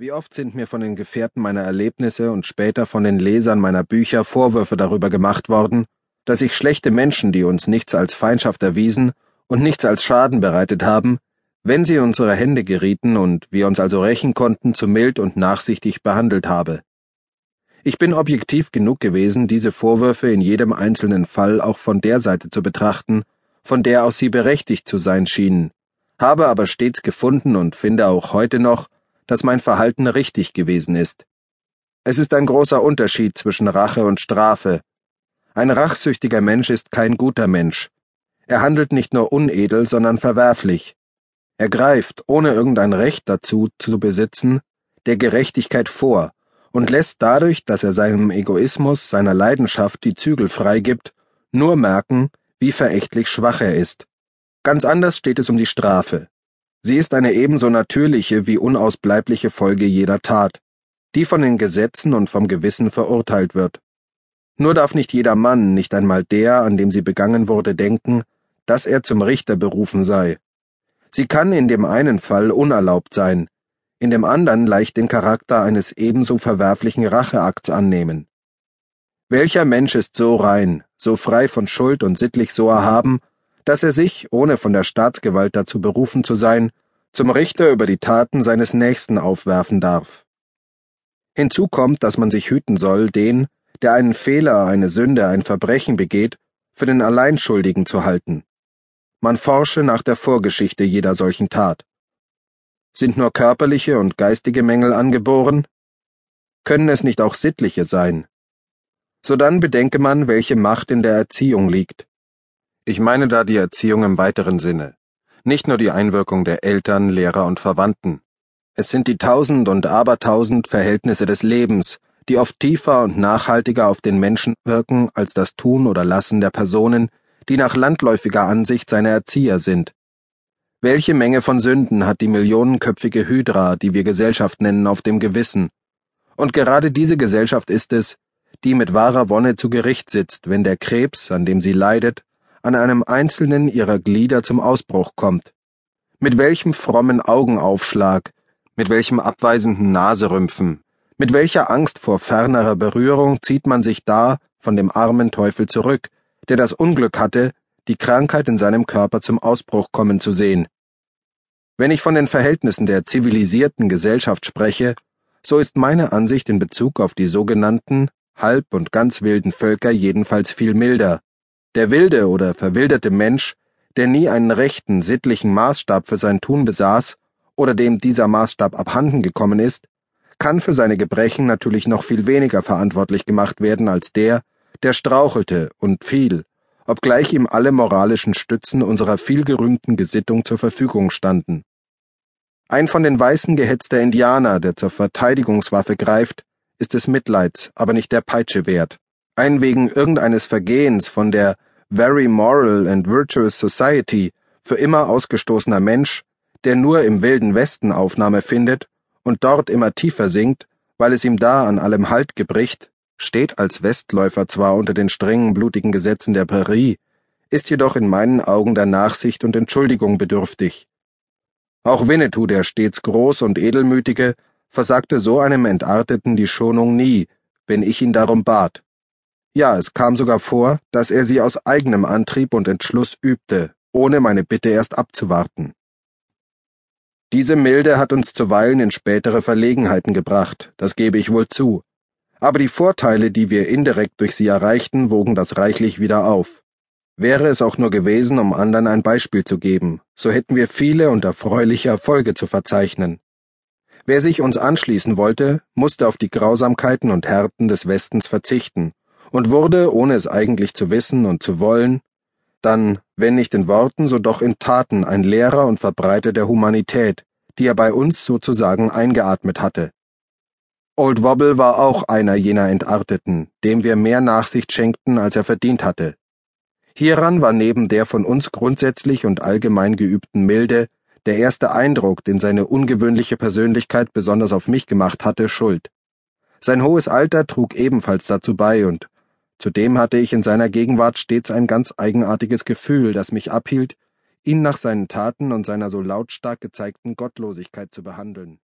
Wie oft sind mir von den Gefährten meiner Erlebnisse und später von den Lesern meiner Bücher Vorwürfe darüber gemacht worden, dass ich schlechte Menschen, die uns nichts als Feindschaft erwiesen und nichts als Schaden bereitet haben, wenn sie in unsere Hände gerieten und wir uns also rächen konnten, zu mild und nachsichtig behandelt habe. Ich bin objektiv genug gewesen, diese Vorwürfe in jedem einzelnen Fall auch von der Seite zu betrachten, von der aus sie berechtigt zu sein schienen, habe aber stets gefunden und finde auch heute noch, dass mein Verhalten richtig gewesen ist. Es ist ein großer Unterschied zwischen Rache und Strafe. Ein rachsüchtiger Mensch ist kein guter Mensch. Er handelt nicht nur unedel, sondern verwerflich. Er greift, ohne irgendein Recht dazu zu besitzen, der Gerechtigkeit vor und lässt dadurch, dass er seinem Egoismus, seiner Leidenschaft die Zügel freigibt, nur merken, wie verächtlich schwach er ist. Ganz anders steht es um die Strafe. Sie ist eine ebenso natürliche wie unausbleibliche Folge jeder Tat, die von den Gesetzen und vom Gewissen verurteilt wird. Nur darf nicht jeder Mann, nicht einmal der, an dem sie begangen wurde, denken, dass er zum Richter berufen sei. Sie kann in dem einen Fall unerlaubt sein, in dem anderen leicht den Charakter eines ebenso verwerflichen Racheakts annehmen. Welcher Mensch ist so rein, so frei von Schuld und sittlich so erhaben, dass er sich, ohne von der Staatsgewalt dazu berufen zu sein, zum Richter über die Taten seines Nächsten aufwerfen darf. Hinzu kommt, dass man sich hüten soll, den, der einen Fehler, eine Sünde, ein Verbrechen begeht, für den Alleinschuldigen zu halten. Man forsche nach der Vorgeschichte jeder solchen Tat. Sind nur körperliche und geistige Mängel angeboren? Können es nicht auch sittliche sein? Sodann bedenke man, welche Macht in der Erziehung liegt. Ich meine da die Erziehung im weiteren Sinne, nicht nur die Einwirkung der Eltern, Lehrer und Verwandten. Es sind die tausend und abertausend Verhältnisse des Lebens, die oft tiefer und nachhaltiger auf den Menschen wirken als das Tun oder Lassen der Personen, die nach landläufiger Ansicht seine Erzieher sind. Welche Menge von Sünden hat die millionenköpfige Hydra, die wir Gesellschaft nennen, auf dem Gewissen? Und gerade diese Gesellschaft ist es, die mit wahrer Wonne zu Gericht sitzt, wenn der Krebs, an dem sie leidet, an einem einzelnen ihrer Glieder zum Ausbruch kommt. Mit welchem frommen Augenaufschlag, mit welchem abweisenden Naserümpfen, mit welcher Angst vor fernerer Berührung zieht man sich da von dem armen Teufel zurück, der das Unglück hatte, die Krankheit in seinem Körper zum Ausbruch kommen zu sehen. Wenn ich von den Verhältnissen der zivilisierten Gesellschaft spreche, so ist meine Ansicht in Bezug auf die sogenannten halb und ganz wilden Völker jedenfalls viel milder. Der wilde oder verwilderte Mensch, der nie einen rechten, sittlichen Maßstab für sein Tun besaß oder dem dieser Maßstab abhanden gekommen ist, kann für seine Gebrechen natürlich noch viel weniger verantwortlich gemacht werden als der, der strauchelte und fiel, obgleich ihm alle moralischen Stützen unserer vielgerühmten Gesittung zur Verfügung standen. Ein von den Weißen gehetzter Indianer, der zur Verteidigungswaffe greift, ist des Mitleids, aber nicht der Peitsche wert ein wegen irgendeines Vergehens von der Very Moral and Virtuous Society für immer ausgestoßener Mensch, der nur im wilden Westen Aufnahme findet und dort immer tiefer sinkt, weil es ihm da an allem Halt gebricht, steht als Westläufer zwar unter den strengen blutigen Gesetzen der Prärie, ist jedoch in meinen Augen der Nachsicht und Entschuldigung bedürftig. Auch Winnetou, der stets groß und edelmütige, versagte so einem Entarteten die Schonung nie, wenn ich ihn darum bat. Ja, es kam sogar vor, dass er sie aus eigenem Antrieb und Entschluss übte, ohne meine Bitte erst abzuwarten. Diese Milde hat uns zuweilen in spätere Verlegenheiten gebracht, das gebe ich wohl zu. Aber die Vorteile, die wir indirekt durch sie erreichten, wogen das reichlich wieder auf. Wäre es auch nur gewesen, um anderen ein Beispiel zu geben, so hätten wir viele und erfreuliche Erfolge zu verzeichnen. Wer sich uns anschließen wollte, musste auf die Grausamkeiten und Härten des Westens verzichten und wurde, ohne es eigentlich zu wissen und zu wollen, dann, wenn nicht in Worten, so doch in Taten ein Lehrer und Verbreiter der Humanität, die er bei uns sozusagen eingeatmet hatte. Old Wobble war auch einer jener Entarteten, dem wir mehr Nachsicht schenkten, als er verdient hatte. Hieran war neben der von uns grundsätzlich und allgemein geübten Milde der erste Eindruck, den seine ungewöhnliche Persönlichkeit besonders auf mich gemacht hatte, schuld. Sein hohes Alter trug ebenfalls dazu bei und Zudem hatte ich in seiner Gegenwart stets ein ganz eigenartiges Gefühl, das mich abhielt, ihn nach seinen Taten und seiner so lautstark gezeigten Gottlosigkeit zu behandeln